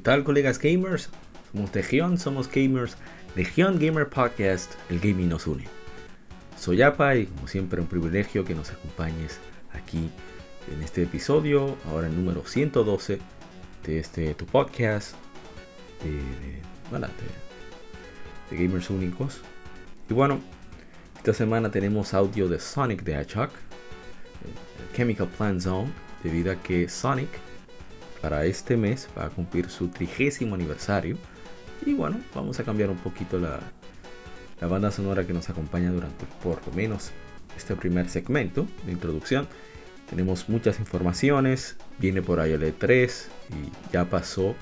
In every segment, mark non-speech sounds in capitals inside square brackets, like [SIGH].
¿Qué tal colegas gamers? Somos Legión, somos gamers, Legión Gamer Podcast, el gaming nos une. Soy Apa y como siempre un privilegio que nos acompañes aquí en este episodio, ahora el número 112 de este tu podcast de, de, gamers únicos. Y bueno, esta semana tenemos audio de Sonic the Hedgehog, Chemical Plant Zone, debido a que Sonic para este mes va a cumplir su trigésimo aniversario. Y bueno, vamos a cambiar un poquito la, la banda sonora que nos acompaña durante por lo menos este primer segmento de introducción. Tenemos muchas informaciones, viene por ahí el E3 y ya pasó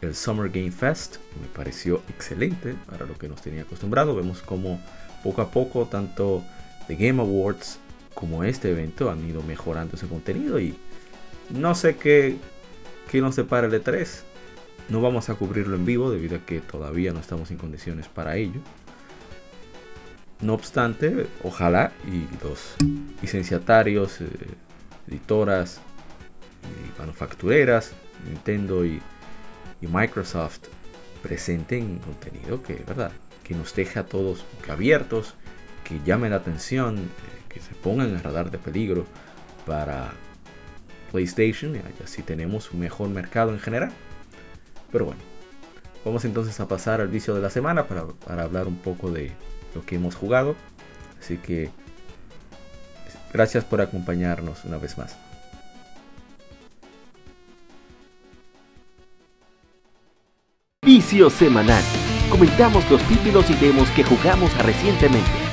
el Summer Game Fest, me pareció excelente para lo que nos tenía acostumbrado. Vemos como poco a poco tanto The Game Awards como este evento han ido mejorando ese contenido y no sé qué que nos separa el E3. No vamos a cubrirlo en vivo debido a que todavía no estamos en condiciones para ello. No obstante, ojalá y los licenciatarios, eh, editoras y manufactureras, Nintendo y, Microsoft presenten contenido que, ¿verdad? que nos deje a todos abiertos, que llame la atención, eh, que se pongan en radar de peligro para PlayStation así tenemos un mejor mercado en general. Pero bueno, vamos entonces a pasar al vicio de la semana para, hablar un poco de lo que hemos jugado. Así que gracias por acompañarnos una vez más. Vicio semanal. Comentamos los títulos y demos que jugamos recientemente.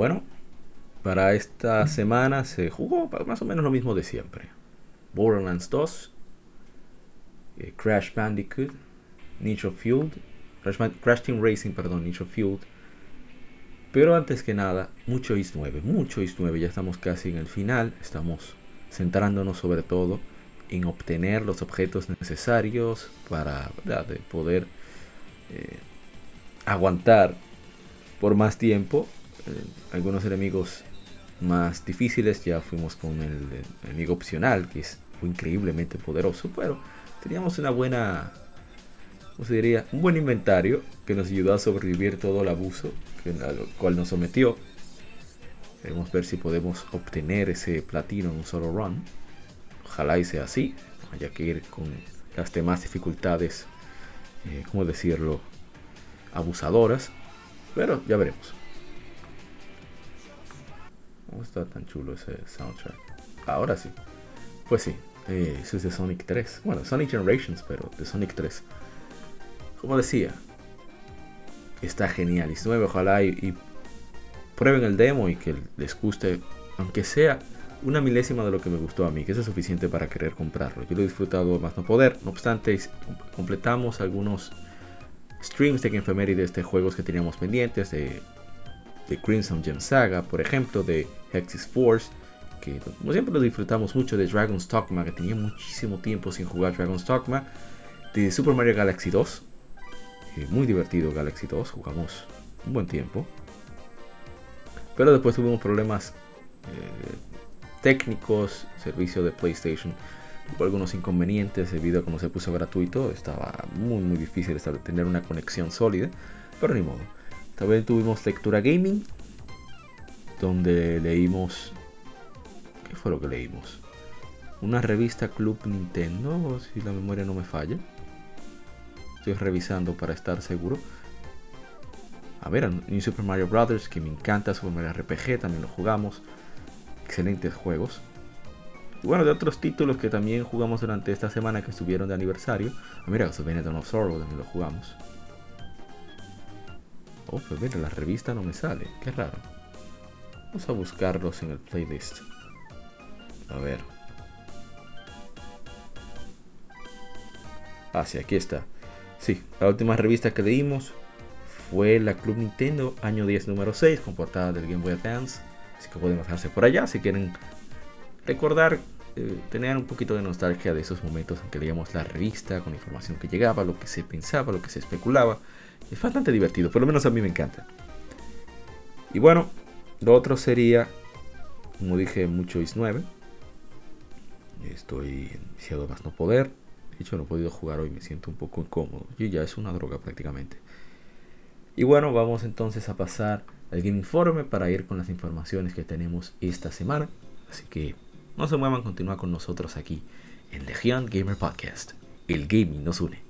Bueno, para esta semana se jugó más o menos lo mismo de siempre. Borderlands 2, eh, Crash Bandicoot, Nitro Fueled, Crash, Team Racing, perdón, Nitro Fueled. Pero antes que nada, mucho is 9, mucho is 9, ya estamos casi en el final, estamos centrándonos sobre todo en obtener los objetos necesarios para poder eh, aguantar por más tiempo algunos enemigos más difíciles. Ya fuimos con el, enemigo opcional, que es, increíblemente poderoso, pero teníamos una buena, ¿cómo se diría? Un buen inventario que nos ayudó a sobrevivir todo el abuso al cual nos sometió. Queremos ver si podemos obtener ese platino en un solo run. Ojalá y sea así. Haya que ir con las demás dificultades, eh, ¿cómo decirlo? Abusadoras. Pero ya veremos. ¿Cómo está tan chulo ese soundtrack? Ahora sí. Pues sí, eh, es de Sonic 3. Bueno, Sonic Generations, pero de Sonic 3. Como decía, está genial. Y nuevo, ojalá y, prueben el demo y que les guste, aunque sea una milésima de lo que me gustó a mí, que eso es suficiente para querer comprarlo. Yo lo he disfrutado más no poder. No obstante, completamos algunos streams de Game de este juegos que teníamos pendientes, de de Crimson Gem Saga, por ejemplo, de Hexis Force, que como siempre lo disfrutamos mucho de Dragon's Dogma, que tenía muchísimo tiempo sin jugar Dragon's Dogma, de Super Mario Galaxy 2, eh, muy divertido Galaxy 2, jugamos un buen tiempo, pero después tuvimos problemas eh, técnicos, servicio de PlayStation, hubo algunos inconvenientes debido a cómo se puso gratuito, estaba muy muy difícil tener una conexión sólida, pero ni modo. También tuvimos lectura gaming, donde leímos... ¿Qué fue lo que leímos? Una revista Club Nintendo, si la memoria no me falla. Estoy revisando para estar seguro. A ver, New Super Mario Brothers, que me encanta, Super Mario RPG, también lo jugamos. excelentes juegos. Y bueno, de otros títulos que también jugamos durante esta semana que estuvieron de aniversario. Ah, mira, Castlevania Dawn of Sorrow también lo jugamos. Oh, pues mira, la revista no me sale. Qué raro. Vamos a buscarlos en el playlist. A ver. Ah, sí, aquí está. Sí, la última revista que leímos fue la Club Nintendo, año 10, número 6, con portada del Game Boy Advance. Así que pueden bajarse por allá si quieren recordar, eh, tener un poquito de nostalgia de esos momentos en que leíamos la revista, con información que llegaba, lo que se pensaba, lo que se especulaba. Es bastante divertido, por lo menos a mí me encanta. Y bueno, lo otro sería, como dije, mucho is 9. Estoy iniciado más no poder. De hecho, no he podido jugar hoy, me siento un poco incómodo. Y ya es una droga prácticamente. Y bueno, vamos entonces a pasar al Game Informe para ir con las informaciones que tenemos esta semana. Así que no se muevan, continúa con nosotros aquí en Legion Gamer Podcast. El gaming nos une.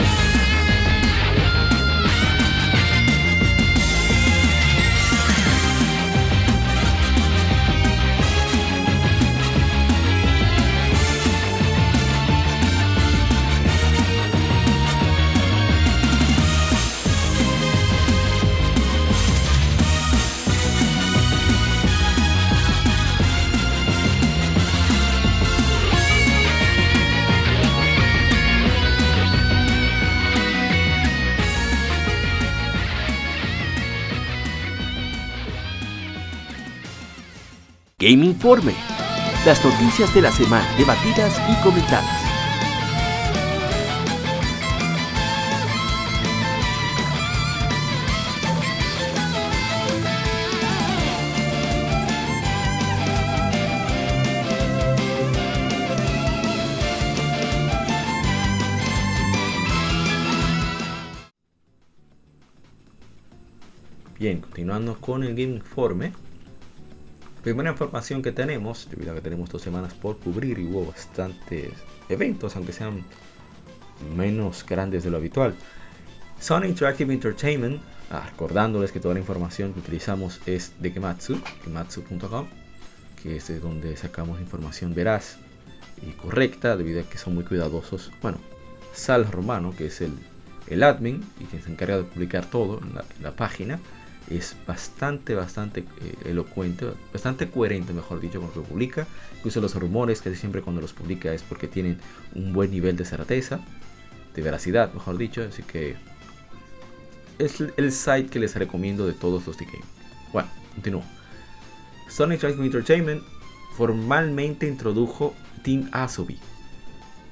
Game Informe. Las noticias de la semana debatidas y comentadas. Bien, continuando con el Game Informe. Primera información que tenemos, debido a que tenemos dos semanas por cubrir y hubo bastantes eventos, aunque sean menos grandes de lo habitual. Sony Interactive Entertainment, ah, recordándoles que toda la información que utilizamos es de Gematsu, gematsu.com, que es de donde sacamos información veraz y correcta, debido a que son muy cuidadosos. Bueno, Sal Romano, que es el, el admin y quien se encarga de publicar todo en la página, es bastante, bastante eh, elocuente, bastante coherente, mejor dicho, con lo que publica. Incluso los rumores, que siempre cuando los publica es porque tienen un buen nivel de certeza, de veracidad, mejor dicho. Así que es el site que les recomiendo de todos los de game. Bueno, continúo. Sonic Drive Entertainment formalmente introdujo Team Asobi,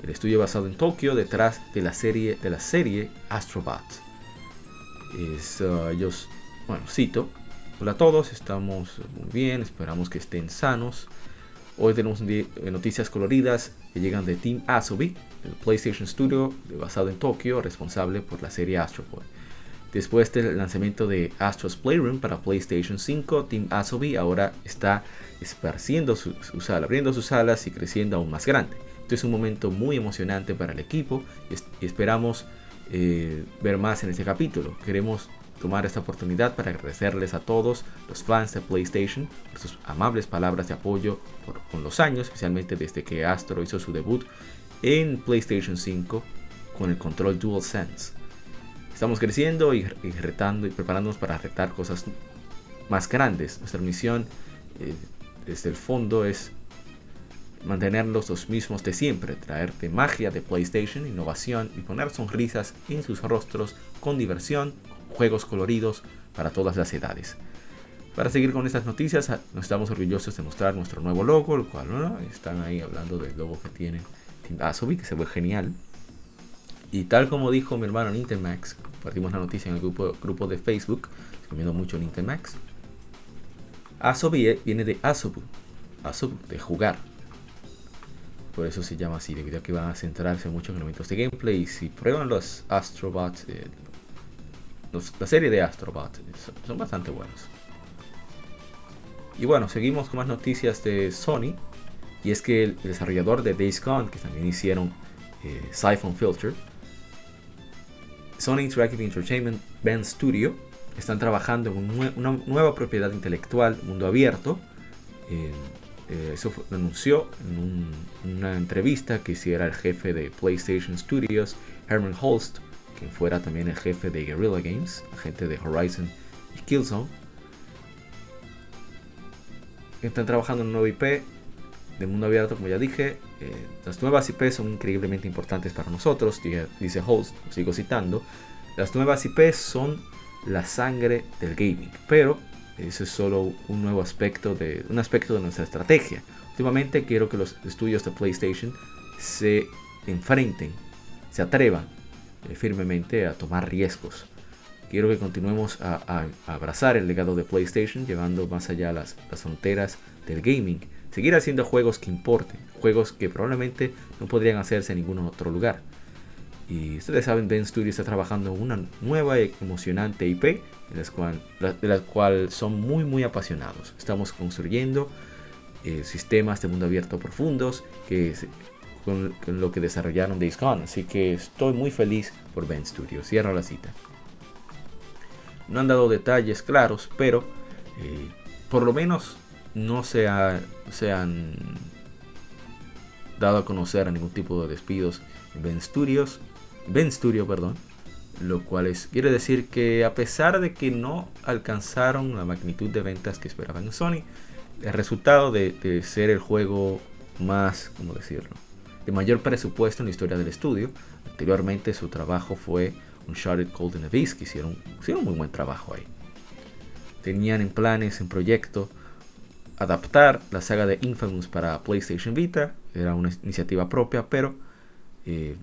el estudio basado en Tokio detrás de la serie de la serie Astrobot. Es, uh, ellos bueno, cito. Hola a todos, estamos muy bien, esperamos que estén sanos. Hoy tenemos noticias coloridas que llegan de Team Asobi, el PlayStation Studio basado en Tokio, responsable por la serie Astro Boy. Después del lanzamiento de Astro's Playroom para PlayStation 5, Team Asobi ahora está esparciendo sus su abriendo sus alas y creciendo aún más grande. Esto es un momento muy emocionante para el equipo y, esperamos eh, ver más en este capítulo. Queremos tomar esta oportunidad para agradecerles a todos los fans de PlayStation por sus amables palabras de apoyo por, con los años, especialmente desde que Astro hizo su debut en PlayStation 5 con el control DualSense. Estamos creciendo y, retando y preparándonos para retar cosas más grandes. Nuestra misión eh, desde el fondo es mantenerlos los mismos de siempre, traerte magia de PlayStation, innovación y poner sonrisas en sus rostros con diversión, juegos coloridos para todas las edades. Para seguir con estas noticias, ah, nos estamos orgullosos de mostrar nuestro nuevo logo, el cual están ahí hablando del logo que tiene Asobi, que se ve genial. Y tal como dijo mi hermano Nintemax, compartimos la noticia en el grupo, de Facebook, recomiendo mucho Nintemax. Asobi eh, viene de Asobu, Asobu, de jugar. Por eso se llama así, debido a que van a centrarse mucho en elementos de gameplay. Y si prueban los Astrobots, eh, la serie de Astrobots, son bastante buenos. Y bueno, seguimos con más noticias de Sony. Y es que el desarrollador de Days Gone, que también hicieron eh, Siphon Filter, Sony Interactive Entertainment Band Studio, están trabajando en una nueva propiedad intelectual, mundo abierto. Eh, eso lo anunció en una entrevista que hiciera el jefe de PlayStation Studios, Herman Holst, quien fuera también el jefe de Guerrilla Games, agente de Horizon y Killzone están trabajando en un nuevo IP de mundo abierto, como ya dije. Eh, las nuevas IP son increíblemente importantes para nosotros, dice Host, sigo citando. Las nuevas IP son la sangre del gaming, pero eso es solo un nuevo aspecto de, un aspecto de nuestra estrategia. Últimamente quiero que los estudios de PlayStation se enfrenten, se atrevan eh, firmemente a tomar riesgos quiero que continuemos a, abrazar el legado de PlayStation, llevando más allá las, fronteras del gaming. Seguir haciendo juegos que importen, juegos que probablemente no podrían hacerse en ningún otro lugar. Y ustedes saben, Ben Studio está trabajando en una nueva y emocionante IP, de la cual, son muy muy apasionados. Estamos construyendo eh, sistemas de mundo abierto profundos que con, lo que desarrollaron Days Gone. Así que estoy muy feliz por Ben Studio. Cierro la cita. No han dado detalles claros, pero eh, por lo menos no se, se, han dado a conocer a ningún tipo de despidos en Ben Studios, Ben Studio, perdón, lo cual es, quiere decir que a pesar de que no alcanzaron la magnitud de ventas que esperaban en Sony, el resultado de, de ser el juego más, ¿cómo decirlo?, de mayor presupuesto en la historia del estudio. Anteriormente su trabajo fue Uncharted Golden Abyss, que hicieron, hicieron muy buen trabajo ahí. Tenían en planes, en proyecto, adaptar la saga de Infamous para PlayStation Vita. Era una iniciativa propia, pero eh,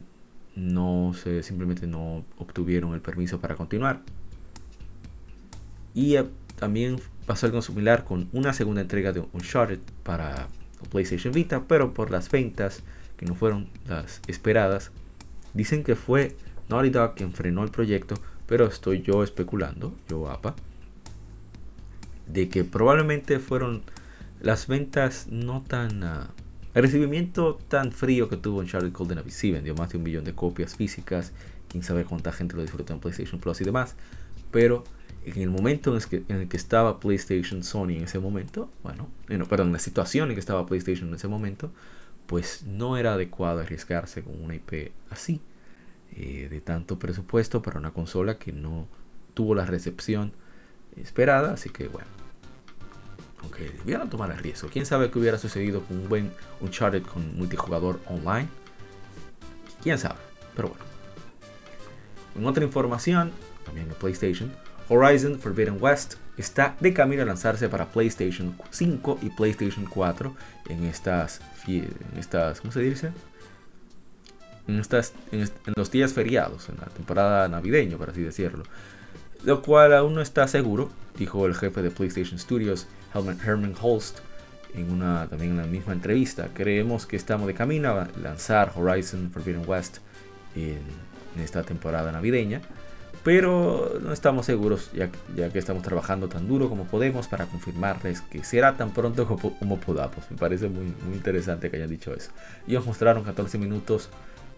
no se, simplemente no obtuvieron el permiso para continuar. Y eh, también pasó algo similar con una segunda entrega de Uncharted para PlayStation Vita, pero por las ventas que no fueron las esperadas, dicen que fue Naughty Dog quien frenó el proyecto, pero estoy yo especulando, yo APA, de que probablemente fueron las ventas no tan... Ah, el recibimiento tan frío que tuvo en Charlie Golden Abyss. Sí, vendió más de un millón de copias físicas, quién sabe cuánta gente lo disfrutó en PlayStation Plus y demás, pero en el momento en el, que, en el que estaba PlayStation Sony en ese momento, bueno, perdón, en la situación en que estaba PlayStation en ese momento, pues no era adecuado arriesgarse con una IP así. Eh, de tanto presupuesto para una consola que no tuvo la recepción esperada. Así que bueno, aunque debieron tomar el riesgo. Quién sabe qué hubiera sucedido con un buen Uncharted con multijugador online. Quién sabe, pero bueno. En otra información, también de PlayStation, Horizon Forbidden West está de camino a lanzarse para PlayStation 5 y PlayStation 4 en estas, en estas ¿cómo se dice? en, estas, en, los días feriados, en la temporada navideña, por así decirlo. Lo cual aún no está seguro, dijo el jefe de PlayStation Studios, Herman Holst, en una, también en la misma entrevista. Creemos que estamos de camino a lanzar Horizon Forbidden West en, esta temporada navideña, pero no estamos seguros ya, ya, que estamos trabajando tan duro como podemos para confirmarles que será tan pronto como, como podamos. Me parece muy, muy interesante que hayan dicho eso. Ellos mostraron 14 minutos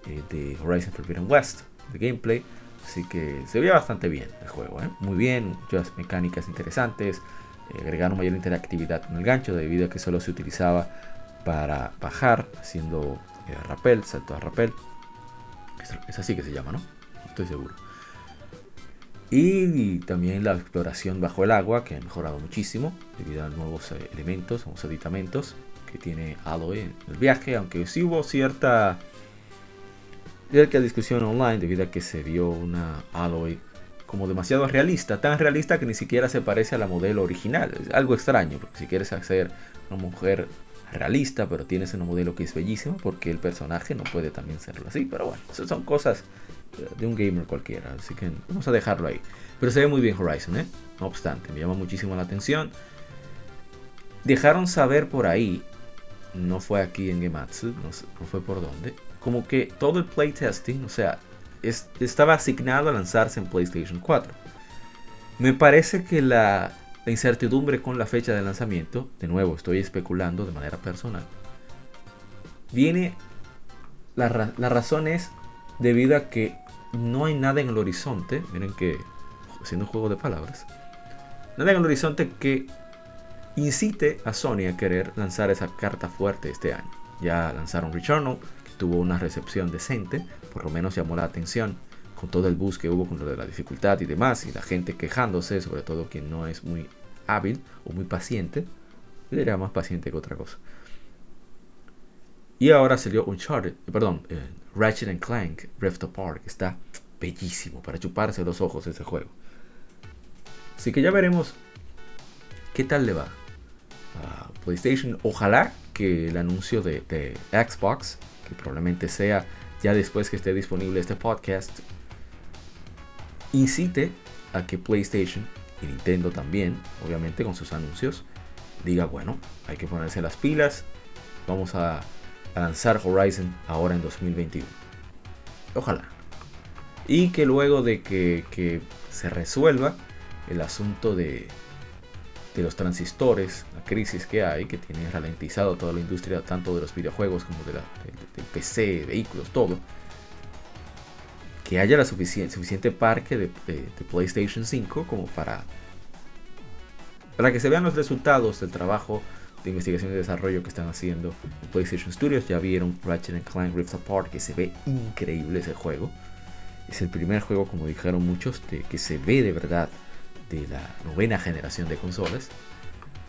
eh, de Horizon Forbidden West, de gameplay. Así que se veía bastante bien el juego, ¿eh? muy bien, muchas mecánicas interesantes. Eh, agregaron mayor interactividad en el gancho debido a que solo se utilizaba para bajar, haciendo eh, rappel, salto a rappel. Es, así que se llama, ¿no? Estoy seguro. Y, también la exploración bajo el agua, que ha mejorado muchísimo debido a nuevos eh, elementos, nuevos aditamentos que tiene Aloy en el viaje, aunque sí hubo cierta, cierta discusión online debido a que se vio una Aloy como demasiado realista, tan realista que ni siquiera se parece a la modelo original. Es algo extraño, porque si quieres hacer una mujer realista, pero tienes una modelo que es bellísima, porque el personaje no puede también serlo así. Pero bueno, son cosas de un gamer cualquiera, así que vamos a dejarlo ahí. Pero se ve muy bien Horizon, ¿eh? No obstante, me llama muchísimo la atención. Dejaron saber por ahí, no fue aquí en Gematsu, no, no fue por dónde, como que todo el playtesting, o sea, estaba asignado a lanzarse en PlayStation 4. Me parece que la, incertidumbre con la fecha de lanzamiento, de nuevo estoy especulando de manera personal, viene, la, la razón es debido a que no hay nada en el horizonte, miren que haciendo un juego de palabras, nada en el horizonte que incite a Sony a querer lanzar esa carta fuerte este año. Ya lanzaron Returnal, que tuvo una recepción decente, por lo menos llamó la atención con todo el bus que hubo con lo de la dificultad y demás, y la gente quejándose, sobre todo quien no es muy hábil o muy paciente, yo diría más paciente que otra cosa. Y ahora salió Uncharted, eh, perdón, eh, Ratchet and Clank Rift Apart, que está bellísimo para chuparse los ojos ese juego. Así que ya veremos qué tal le va a PlayStation. Ojalá que el anuncio de, de Xbox, que probablemente sea ya después que esté disponible este podcast, incite a que PlayStation y Nintendo también, obviamente con sus anuncios, diga, bueno, hay que ponerse las pilas, vamos a, lanzar Horizon ahora en 2021. Ojalá. Y que luego de que, se resuelva el asunto de, de los transistores, la crisis que hay, que tiene ralentizado toda la industria, tanto de los videojuegos como de la, del PC, vehículos, todo. Que haya la suficiente, parque de, PlayStation 5 como para, para que se vean los resultados del trabajo de investigación y desarrollo que están haciendo en PlayStation Studios. Ya vieron Ratchet Clank Rift Apart, que se ve increíble ese juego. Es el primer juego, como dijeron muchos, de, que se ve de verdad de la novena generación de consolas.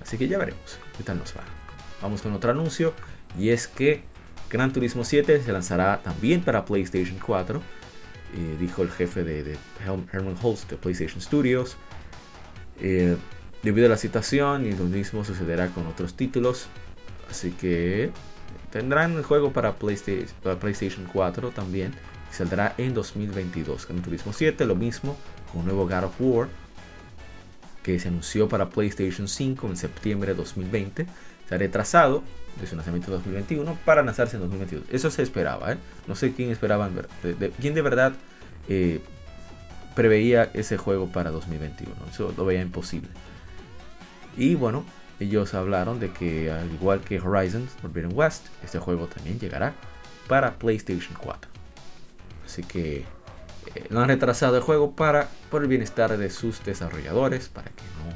Así que ya veremos qué tal nos va. Vamos con otro anuncio y es que Gran Turismo 7 se lanzará también para PlayStation 4. Eh, dijo el jefe de, Herman Holtz de PlayStation Studios. Eh, debido a la situación y lo mismo sucederá con otros títulos. Así que tendrán el juego para PlayStation, para PlayStation 4 también. Saldrá en 2022. Gran Turismo 7, lo mismo con un nuevo God of War que se anunció para PlayStation 5 en septiembre de 2020, se ha retrasado de su lanzamiento en 2021 para lanzarse en 2022. Eso se esperaba, ¿eh? No sé quién esperaba, de, quién de verdad eh, preveía ese juego para 2021. Eso lo veía imposible. Y bueno, ellos hablaron de que al igual que Horizon Forbidden West, este juego también llegará para PlayStation 4. Así que eh, han retrasado el juego para por el bienestar de sus desarrolladores, para que no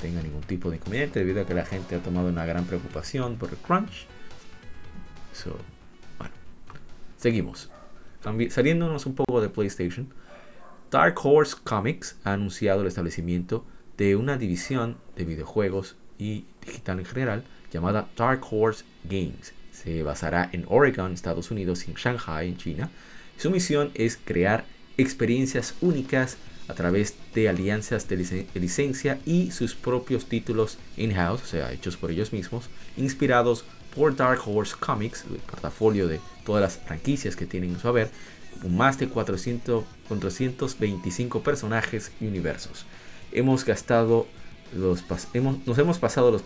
tenga ningún tipo de inconveniente, debido a que la gente ha tomado una gran preocupación por el crunch. bueno, seguimos. saliéndonos un poco de PlayStation, Dark Horse Comics ha anunciado el establecimiento de una división de videojuegos y digital en general llamada Dark Horse Games. Se basará en Oregon, Estados Unidos y Shanghai, en China. Su misión es crear experiencias únicas a través de alianzas de, licencia y sus propios títulos in-house, o sea, hechos por ellos mismos, inspirados por Dark Horse Comics, el portafolio de todas las franquicias que tienen en su haber, con más de 400, 425 personajes y universos. Hemos gastado los, hemos, nos hemos pasado los,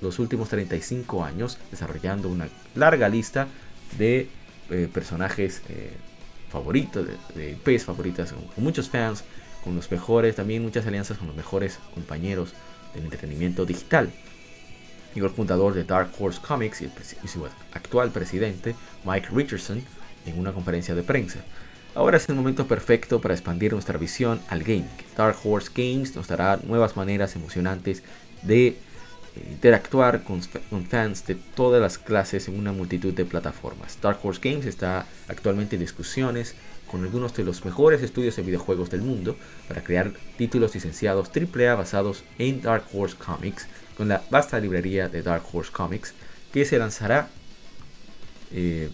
los, últimos 35 años desarrollando una larga lista de eh, personajes eh, favoritos, de, IPs favoritas, con, muchos fans, con los mejores, también muchas alianzas con los mejores compañeros del entretenimiento digital. Y el fundador de Dark Horse Comics y, su actual presidente, Mike Richardson, en una conferencia de prensa. Ahora es el momento perfecto para expandir nuestra visión al gaming. Dark Horse Games nos dará nuevas maneras emocionantes de interactuar con, fans de todas las clases en una multitud de plataformas. Dark Horse Games está actualmente en discusiones con algunos de los mejores estudios de videojuegos del mundo para crear títulos licenciados AAA basados en Dark Horse Comics con la vasta librería de Dark Horse Comics que se lanzará eh,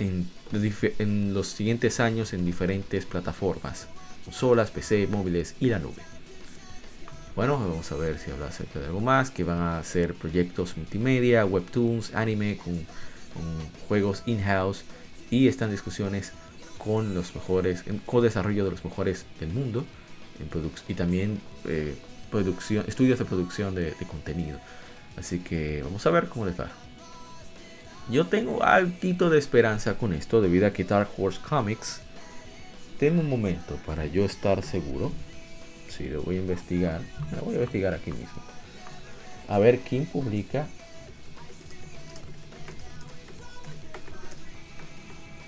en, en los siguientes años en diferentes plataformas, consolas, PC, móviles y la nube. Bueno, vamos a ver si habla acerca de algo más, que van a ser proyectos multimedia, webtoons, anime, con, juegos in-house y están discusiones con los mejores, con desarrollo de los mejores del mundo y también eh, estudios de producción de, contenido. Así que vamos a ver cómo les va. Yo tengo altito de esperanza con esto debido a que Dark Horse Comics tengo un momento para yo estar seguro Sí, lo voy a investigar. Lo voy a investigar aquí mismo. A ver quién publica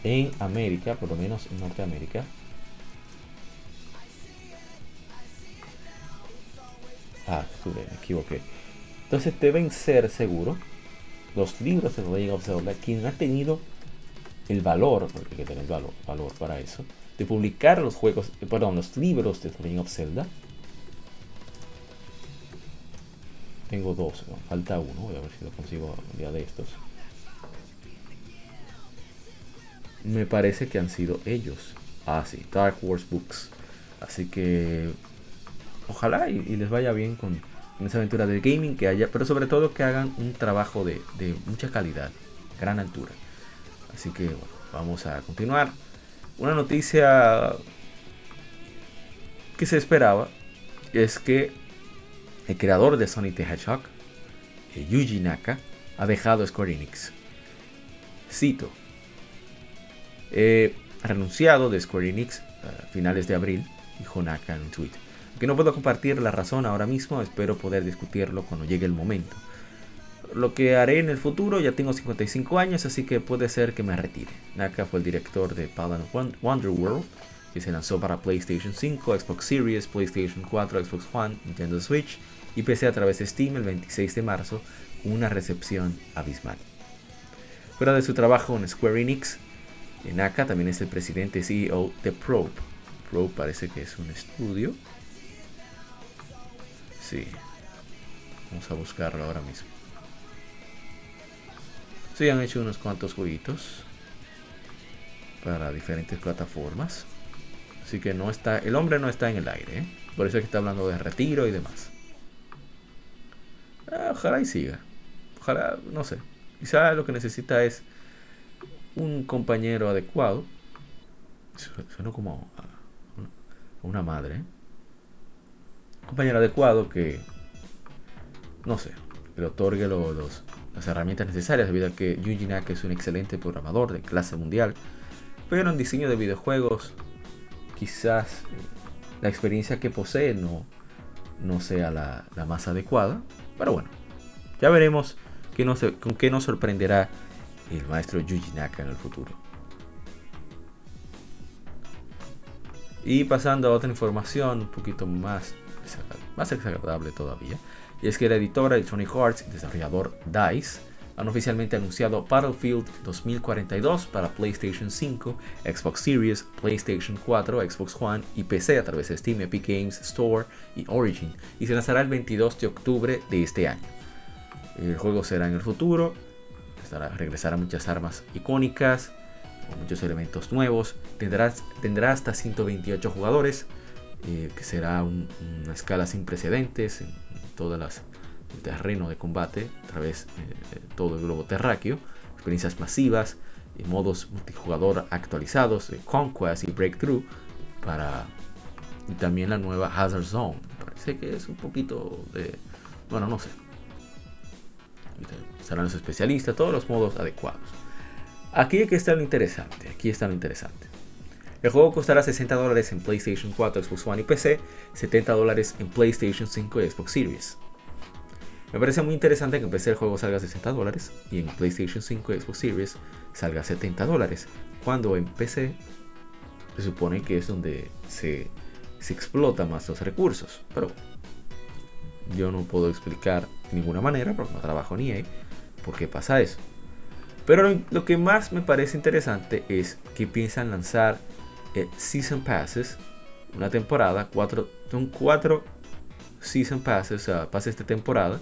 en América, por lo menos en Norteamérica. Ah, me equivoqué. Entonces deben ser seguro los libros de of Zelda quien ha tenido el valor, porque hay que tener valor, valor para eso, de publicar los juegos, eh, perdón, los libros de The Legend of Zelda. Tengo dos, falta uno, voy a ver si lo consigo un día de estos. Me parece que han sido ellos. Ah, sí, Dark Wars Books. Así que ojalá y, les vaya bien con, esa aventura del gaming que haya, pero sobre todo que hagan un trabajo de, mucha calidad, gran altura. Así que bueno, vamos a continuar una noticia que se esperaba es que el creador de Sonic the Hedgehog, eh, Yuji Naka, ha dejado Square Enix. Cito. He renunciado de Square Enix a finales de abril, dijo Naka en un tweet. Aunque no puedo compartir la razón ahora mismo, espero poder discutirlo cuando llegue el momento lo que haré en el futuro, ya tengo 55 años, así que puede ser que me retire. Naka fue el director de Paladin Wonder World, que se lanzó para PlayStation 5, Xbox Series, PlayStation 4, Xbox One, Nintendo Switch y PC a través de Steam el 26 de marzo, una recepción abismal. Fuera de su trabajo en Square Enix, Naka también es el presidente CEO de Probe. Probe parece que es un estudio. Sí. Vamos a buscarlo ahora mismo. Sí, han hecho unos cuantos jueguitos para diferentes plataformas. Así que no está, el hombre no está en el aire. ¿eh? Por eso es que está hablando de retiro y demás. Ah, ojalá y siga. Ojalá, no sé. Quizá lo que necesita es un compañero adecuado. Suena como una madre. ¿eh? Compañero adecuado que, no sé, le otorgue los, las herramientas necesarias debido a que Yuji Naka es un excelente programador de clase mundial, pero en diseño de videojuegos quizás eh, la experiencia que posee no, no sea la, más adecuada, pero bueno, ya veremos con qué nos sorprenderá el maestro Yuji Naka en el futuro. Y pasando a otra información un poquito más, más desagradable todavía. Y es que la editora Electronic Arts y desarrollador DICE han oficialmente anunciado Battlefield 2042 para PlayStation 5, Xbox Series, PlayStation 4, Xbox One y PC a través de Steam, Epic Games Store y Origin y se lanzará el 22 de octubre de este año. El juego será en el futuro, estará, regresará muchas armas icónicas, con muchos elementos nuevos, tendrá, tendrá hasta 128 jugadores, eh, que será una escala sin precedentes todo el terreno de combate a través de todo el globo terráqueo, experiencias masivas y modos multijugador actualizados de Conquest y Breakthrough para y también la nueva Hazard Zone. Parece que es un poquito de bueno, no sé. Serán los especialistas, todos los modos adecuados. Aquí está lo interesante, aquí está lo interesante. El juego costará 60 dólares en PlayStation 4, Xbox One y PC, 70 dólares en PlayStation 5 y Xbox Series. Me parece muy interesante que en PC el juego salga a 60 dólares y en PlayStation 5 y Xbox Series salga a 70 dólares, cuando en PC se supone que es donde se, explota más los recursos. Pero Yo no puedo explicar de ninguna manera, porque no trabajo ni EA, por qué pasa eso. Pero lo, que más me parece interesante es que piensan lanzar eh, Season Passes, una temporada, cuatro, son cuatro Season Passes, o sea, pases de temporada.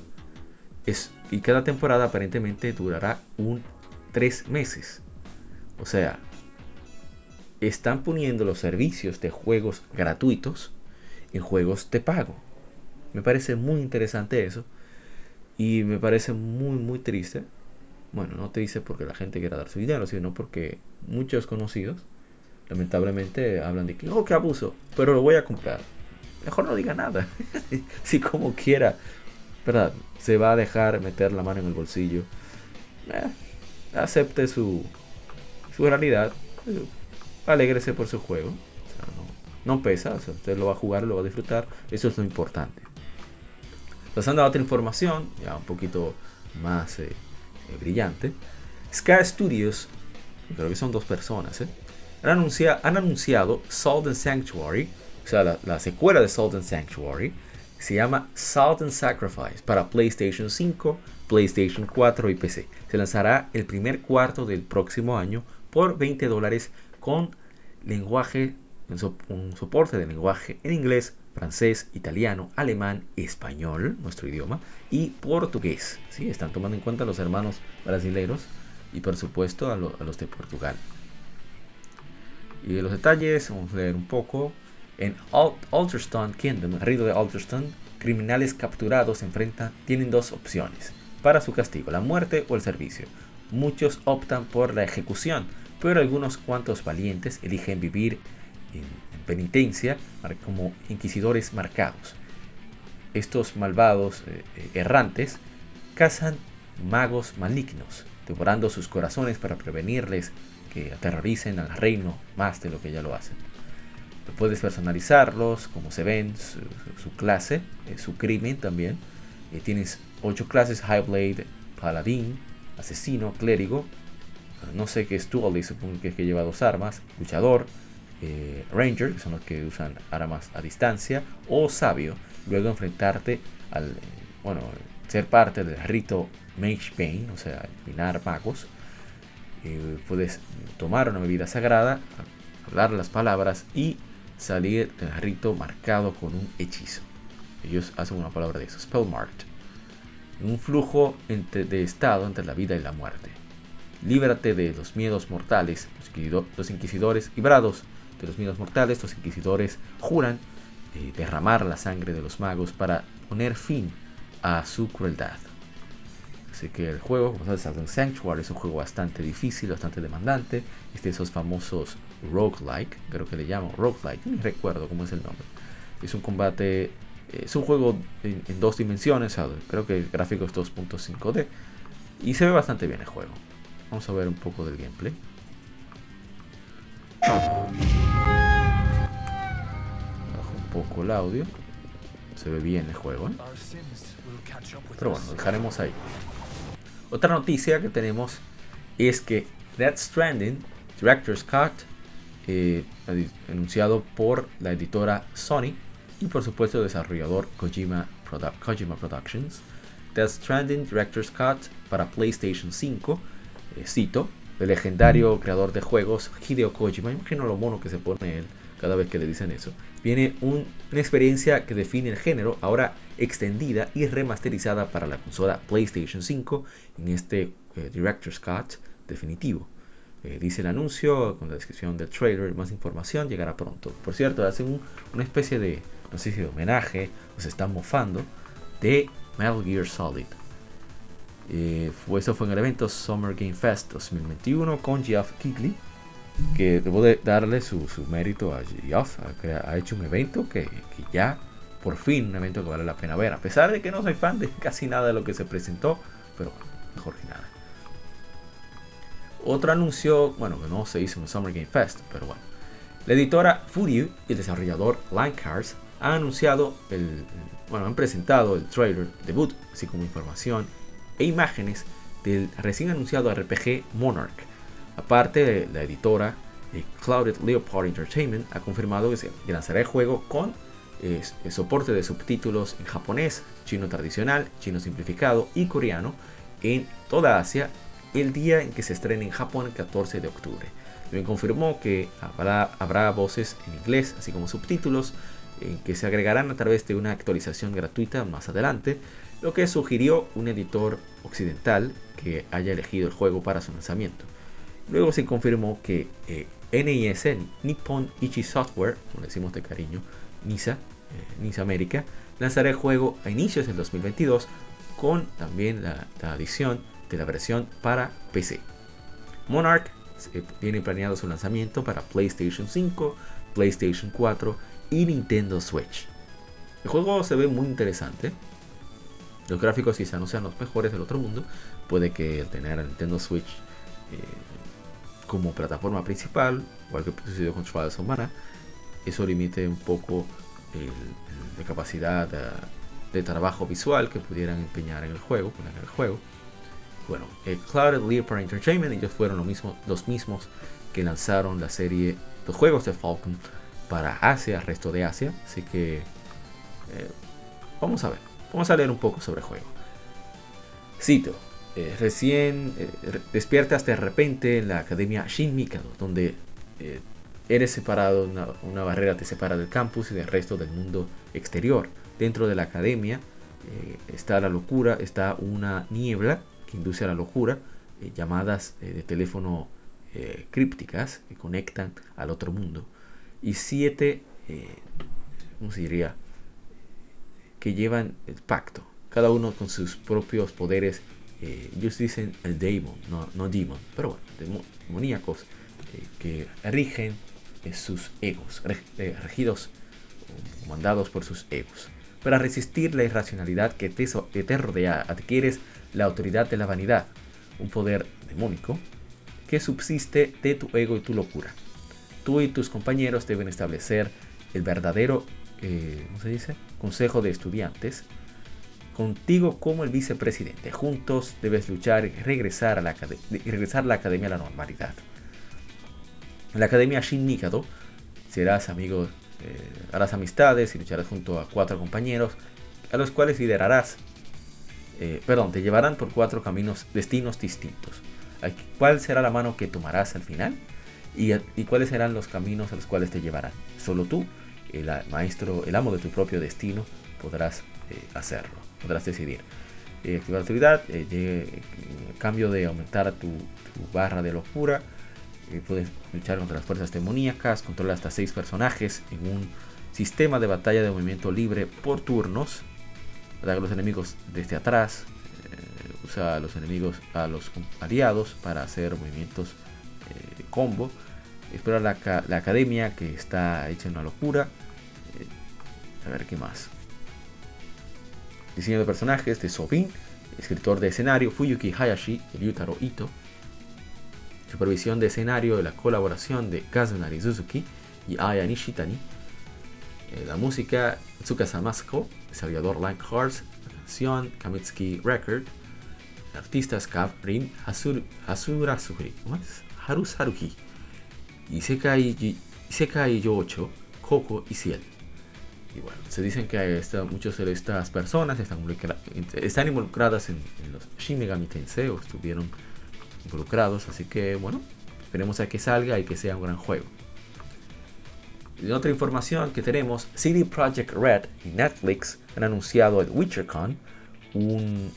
Es, y cada temporada aparentemente durará un tres meses. O sea, están poniendo los servicios de juegos gratuitos en juegos de pago. Me parece muy interesante eso. Y me parece muy, muy triste. Bueno, no te dice porque la gente quiera dar su dinero, sino porque muchos conocidos, lamentablemente, hablan de que, oh, qué abuso, pero lo voy a comprar. Mejor no diga nada. [LAUGHS] si como quiera, ¿verdad? Se va a dejar meter la mano en el bolsillo. Eh, acepte su, su realidad. Eh, alégrese por su juego. no, pesa, usted lo va a jugar, lo va a disfrutar. Eso es lo importante. Pasando a otra información, ya un poquito más eh, brillante. Sky Studios, creo que son dos personas, ¿eh? Han, anunciado, Salt and Sanctuary, o sea, la, la secuela de Salt and Sanctuary, se llama Salt and Sacrifice para PlayStation 5, PlayStation 4 y PC. Se lanzará el primer cuarto del próximo año por 20 dólares con lenguaje, un soporte de lenguaje en inglés, francés, italiano, alemán, español, nuestro idioma, y portugués. ¿sí? Están tomando en cuenta los hermanos brasileños y por supuesto a, los de Portugal. Y los detalles, vamos a leer un poco. En Alterstone Kingdom, el reino de criminales capturados enfrentan, tienen dos opciones para su castigo, la muerte o el servicio. Muchos optan por la ejecución, pero algunos cuantos valientes eligen vivir en, penitencia como inquisidores marcados. Estos malvados eh, eh, errantes cazan magos malignos, devorando sus corazones para prevenirles que aterroricen al reino más de lo que ya lo hacen. Puedes personalizarlos como se ven, su, clase, eh, su crimen también. tienes ocho clases: Highblade, Paladín, Asesino, Clérigo, no sé qué es Duelist, supongo que es que lleva dos armas, luchador, eh, Ranger, que son los que usan armas a distancia, o Sabio, luego enfrentarte al, eh, bueno, ser parte del rito Mage Bane, o sea, eliminar magos. Eh, puedes tomar una bebida sagrada, hablar las palabras y salir del rito marcado con un hechizo. Ellos hacen una palabra de eso, Spellmarked. Un flujo entre, de estado entre la vida y la muerte. Líbrate de los miedos mortales. Los inquisidores librados de los miedos mortales, los inquisidores juran eh, derramar la sangre de los magos para poner fin a su crueldad. Así que el juego, como sabes, Sanctuary es un juego bastante difícil, bastante demandante. Este de esos famosos roguelike, creo que le llamo roguelike, no recuerdo cómo es el nombre. Es un combate, eh, es un juego en, en dos dimensiones, creo que el gráfico es 2.5D. Y se ve bastante bien el juego. Vamos a ver un poco del gameplay. Bajo un poco el audio. Se ve bien el juego. ¿eh? Pero bueno, lo dejaremos ahí. Otra noticia que tenemos es que Dead Stranding, Director's Cut, eh, anunciado por la editora Sony y por supuesto el desarrollador Kojima, Kojima Productions. Death Stranding Director's Cut para PlayStation 5 eh, cito, el legendario creador de juegos Hideo Kojima, imagino lo mono que se pone él cada vez que le dicen eso, viene una experiencia que define el género, ahora extendida y remasterizada para la consola PlayStation 5 en este eh, Director's Cut definitivo. Eh, dice el anuncio con la descripción del trailer, más información llegará pronto. Por cierto, hacen una especie de, no sé si de homenaje, o se están mofando de Metal Gear Solid. Eh, eso fue en el evento Summer Game Fest 2021 con Geoff Keighley, que debo de darle su, mérito a Geoff, ha, hecho un evento que, ya por fin un evento que vale la pena ver, a pesar de que no soy fan de casi nada de lo que se presentó, pero mejor que nada. Otro anuncio, bueno, que no se hizo en Summer Game Fest, pero bueno. La editora Fudio y el desarrollador Line Cars han anunciado el, bueno, han presentado el trailer debut, así como información e imágenes del recién anunciado RPG Monarch. Aparte, la editora Clouded Leopard Entertainment ha confirmado que se lanzará el juego con soporte de subtítulos en japonés, chino tradicional, chino simplificado y coreano en toda Asia el día en que se estrene en Japón el 14 de octubre. También confirmó que habrá, habrá voces en inglés, así como subtítulos, que se agregarán a través de una actualización gratuita más adelante, lo que sugirió un editor occidental que haya elegido el juego para su lanzamiento. Luego se confirmó que eh, NIS, Nippon Ichi Software, como decimos de cariño, NISA, eh, NISA América, lanzará el juego a inicios del 2022 con también la, adición de la versión para PC. Monarch eh, tiene planeado su lanzamiento para PlayStation 5, PlayStation 4 y Nintendo Switch. El juego se ve muy interesante. Los gráficos quizá no sean los mejores del otro mundo. Puede que el tener a Nintendo Switch eh, como plataforma principal, igual que sucedió con Trials of Mana, eso limite un poco la capacidad de, trabajo visual que pudieran empeñar en el juego, en el juego. Bueno, el Clouded Leopard Entertainment, ellos fueron los mismos, los mismos que lanzaron la serie, los juegos de Falcon para Asia, el resto de Asia. Así que eh, vamos a ver, vamos a leer un poco sobre el juego. Cito, eh, recién eh, despiertas de repente en la Academia Shin Mikado, donde eres separado, una, barrera te separa del campus y del resto del mundo exterior. Dentro de la academia está la locura, está una niebla que induce a la locura, llamadas de teléfono crípticas que conectan al otro mundo y siete, eh, ¿cómo se diría? Que llevan el pacto, cada uno con sus propios poderes. Eh, ellos dicen el demon, no, no demon, pero bueno, demoníacos eh, que rigen sus egos, regidos o mandados por sus egos. Para resistir la irracionalidad que te, que te rodea, adquieres la autoridad de la vanidad, un poder demónico que subsiste de tu ego y tu locura. Tú y tus compañeros deben establecer el verdadero, eh, ¿cómo se dice? Consejo de estudiantes. Contigo como el vicepresidente. Juntos debes luchar y regresar, a la, regresar la academia a la normalidad. En la academia Shin Nikado serás amigo, eh, harás amistades y lucharás junto a cuatro compañeros a los cuales liderarás. Eh, perdón, te llevarán por cuatro caminos, destinos distintos. ¿Cuál será la mano que tomarás al final? y, cuáles serán los caminos a los cuales te llevarán. Solo tú, el maestro, el amo de tu propio destino, podrás eh, hacerlo, podrás decidir. Activar eh, cambio de aumentar tu, tu barra de locura, puedes luchar contra las fuerzas demoníacas, controlar hasta 6 personajes en un sistema de batalla de movimiento libre por turnos, ataca a los enemigos desde atrás, usa a los enemigos, a los aliados para hacer movimientos combo Espero la, la academia que está hecha una locura. Eh, a ver qué más. Diseño de personajes de Sobin, escritor de escenario Fuyuki Hayashi y Ryutaro Ito. Supervisión de escenario de la colaboración de Kazunari Suzuki y Aya Nishitani. Eh, la música Tsukasa desarrollador Like Hearts, la canción Kamitsuki Record, artistas Kav Rin Hasur, Hasura Haru Saruhi. Isekai, Yocho, Coco y Ciel. Y bueno, se dicen que muchas de estas personas están, están involucradas en, los Shin Megami Tensei o estuvieron involucrados, así que bueno, esperemos a que salga y que sea un gran juego. Y otra información que tenemos, CD Projekt Red y Netflix han anunciado el WitcherCon, un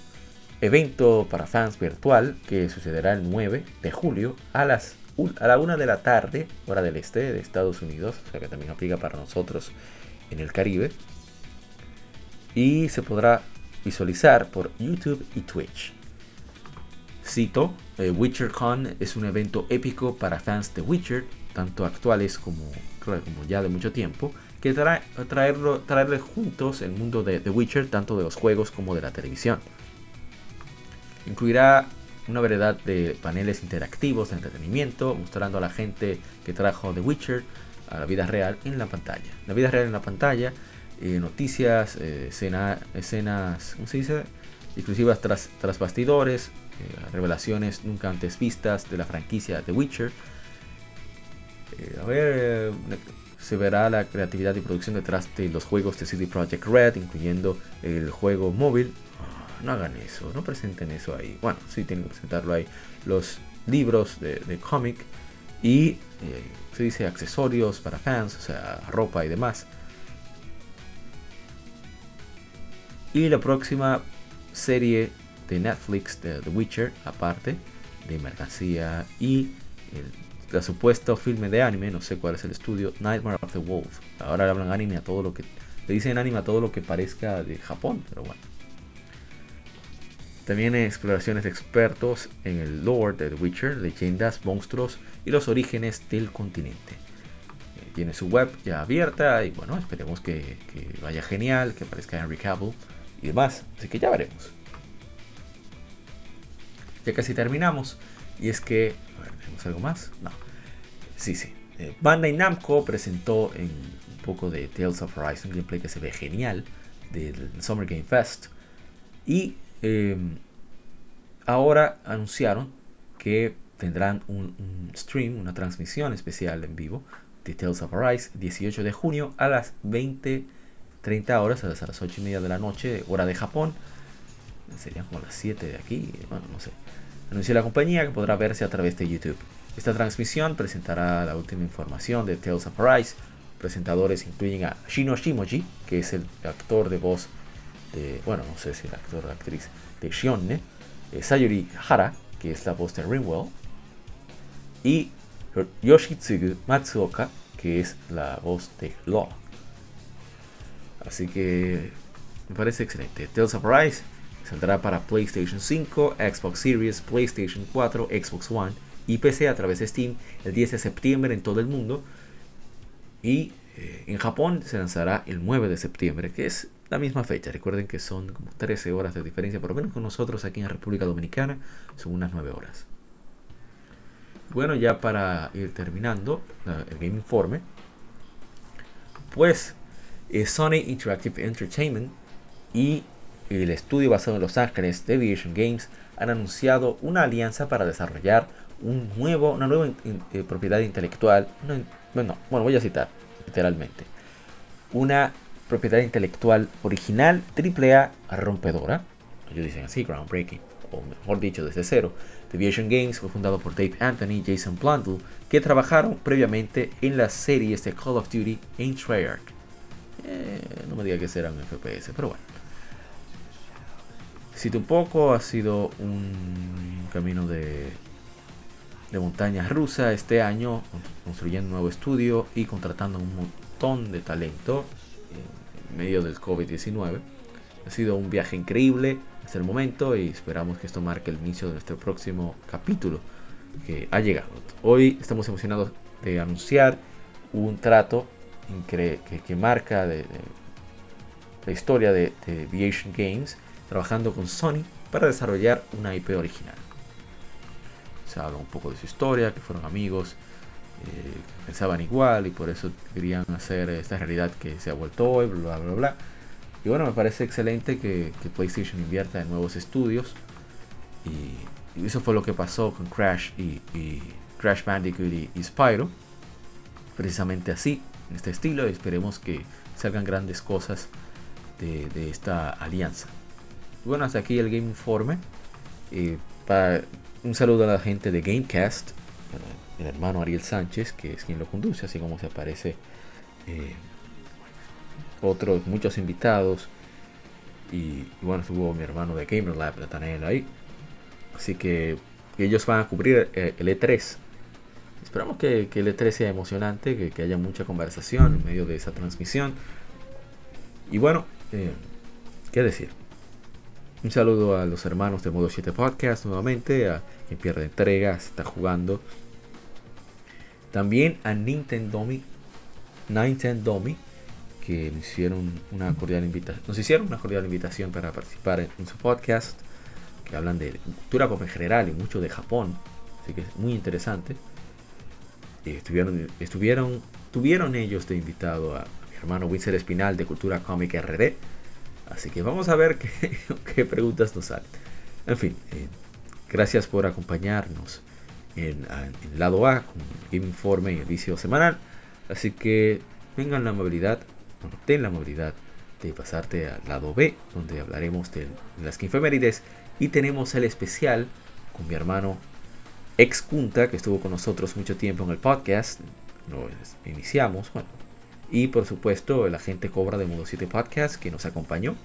evento para fans virtual que sucederá el 9 de julio a las a la una de la tarde, hora del este de Estados Unidos, o sea que también aplica para nosotros en el Caribe. Y se podrá visualizar por YouTube y Twitch. Cito, eh, WitcherCon es un evento épico para fans de Witcher, tanto actuales como, como ya de mucho tiempo, que trae, traerlo, traerles juntos el mundo de The Witcher, tanto de los juegos como de la televisión. Incluirá una variedad de paneles interactivos de entretenimiento, mostrando a la gente que trajo The Witcher a la vida real en la pantalla. La vida real en la pantalla, eh, noticias, eh, escenas, ¿cómo se dice? Exclusivas tras, tras bastidores, revelaciones nunca antes vistas de la franquicia The Witcher. a ver, se verá la creatividad y producción detrás de los juegos de CD Projekt Red, incluyendo el juego móvil. Ah, no hagan eso, no presenten eso ahí. Bueno, sí tienen que presentarlo ahí. Los libros de, cómic y eh, se dice accesorios para fans, o sea, ropa y demás. Y la próxima serie de Netflix The Witcher, aparte de mercancía y el, supuesto filme de anime, no sé cuál es el estudio, Nightmare of the Wolf. Ahora le hablan anime a todo lo que le dicen anime a todo lo que parezca de Japón, pero bueno. También exploraciones de expertos en el lore de The Witcher, leyendas, monstruos y los orígenes del continente. Eh, tiene su web ya abierta y bueno, esperemos que, que vaya genial, que aparezca Henry Cavill y demás. Así que ya veremos. Ya casi terminamos. Y es que. A ver, ¿tenemos algo más? No. Sí, sí. Eh, Bandai Namco presentó en un poco de Tales of Horizon gameplay que se ve genial del Summer Game Fest. Y em, ahora anunciaron que tendrán un, un, stream, una transmisión especial en vivo de Tales of Arise 18 de junio a las 20 30 horas, a las 8 y media de la noche, hora de Japón. Serían como las 7 de aquí, bueno, no sé. Anunció la compañía que podrá verse a través de YouTube. Esta transmisión presentará la última información de Tales of Arise. Presentadores incluyen a Shino Shimoji, que es el actor de voz de, bueno, no sé si el actor o actriz de Shionne, eh, Sayuri Hara, que es la voz de Ringwell, y Yoshitsugu Matsuoka, que es la voz de Law. Así que me parece excelente. Tales of Rise saldrá para PlayStation 5, Xbox Series, PlayStation 4, Xbox One y PC a través de Steam el 10 de septiembre en todo el mundo. Y eh, en Japón se lanzará el 9 de septiembre, que es la misma fecha. Recuerden que son como 13 horas de diferencia, por lo menos con nosotros aquí en República Dominicana son unas 9 horas. Bueno, ya para ir terminando el Game Informe, pues Sony Interactive Entertainment y el estudio basado en Los Ángeles, Deviation Games, han anunciado una alianza para desarrollar un nuevo, una nueva eh, propiedad intelectual. bueno, bueno, voy a citar literalmente. Una propiedad intelectual original, AAA, rompedora. Ellos dicen así, groundbreaking, o mejor dicho, desde cero. Deviation Games fue fundado por Dave Anthony y Jason Blundell, que trabajaron previamente en las series de Call of Duty en Treyarch. Eh, no me diga que será un FPS, pero bueno. Si un poco ha sido un camino de, de montaña rusa este año, construyendo un nuevo estudio y contratando un montón de talento en medio del COVID-19. Ha sido un viaje increíble hasta el momento y esperamos que esto marque el inicio de nuestro próximo capítulo que ha llegado. Hoy estamos emocionados de anunciar un trato que, marca de, la historia de, Aviation Games, trabajando con Sony para desarrollar una IP original. Se habla un poco de su historia, que fueron amigos, eh, pensaban igual y por eso querían hacer esta realidad que se ha vuelto hoy, bla bla bla. Y bueno, me parece excelente que, PlayStation invierta en nuevos estudios. Y, eso fue lo que pasó con Crash y, Crash Bandicoot y, y Spyro. Precisamente así, en este estilo y esperemos que salgan grandes cosas de, esta alianza. Bueno, hasta aquí el Game Informe. Un saludo a la gente de Gamecast, el hermano Ariel Sánchez, que es quien lo conduce, así como se aparece eh, otros muchos invitados. Y, bueno, estuvo mi hermano de GamerLab, Nathaniel ahí. Así que ellos van a cubrir eh, el E3 Esperamos que, el E3 sea emocionante, que, haya mucha conversación en medio de esa transmisión. Y bueno, eh, ¿qué decir? Un saludo a los hermanos de Modo 7 Podcast nuevamente, a quien pierde entregas, está jugando. También a Nintendomi, Nintendomi, que nos hicieron una cordial invitación, nos hicieron una cordial invitación para participar en, su podcast, que hablan de cultura como en general y mucho de Japón, así que es muy interesante estuvieron, estuvieron, tuvieron ellos de invitado a mi hermano Winsor Espinal de Cultura Cómica RD. Así que vamos a ver [LAUGHS] qué, preguntas nos salen. En fin, eh, gracias por acompañarnos en, el lado A con Game Informe y el vicio semanal. Así que vengan la amabilidad, bueno, ten la amabilidad de pasarte al lado B, donde hablaremos de las quinfemérides y tenemos el especial con mi hermano ex Kunta, que estuvo con nosotros mucho tiempo en el podcast. Lo iniciamos, bueno. Y por supuesto, el agente Cobra de Modo 7 Podcast, que nos acompañó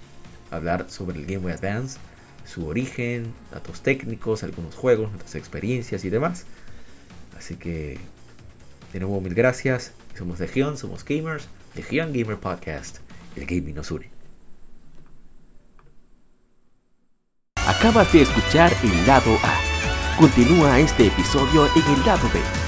a hablar sobre el Game Boy Advance, su origen, datos técnicos, algunos juegos, nuestras experiencias y demás. Así que, de nuevo, mil gracias. Somos Legion, somos gamers, Legion Gamer Podcast, el gaming nos une. Acabas de escuchar el lado A. Continúa este episodio en el lado B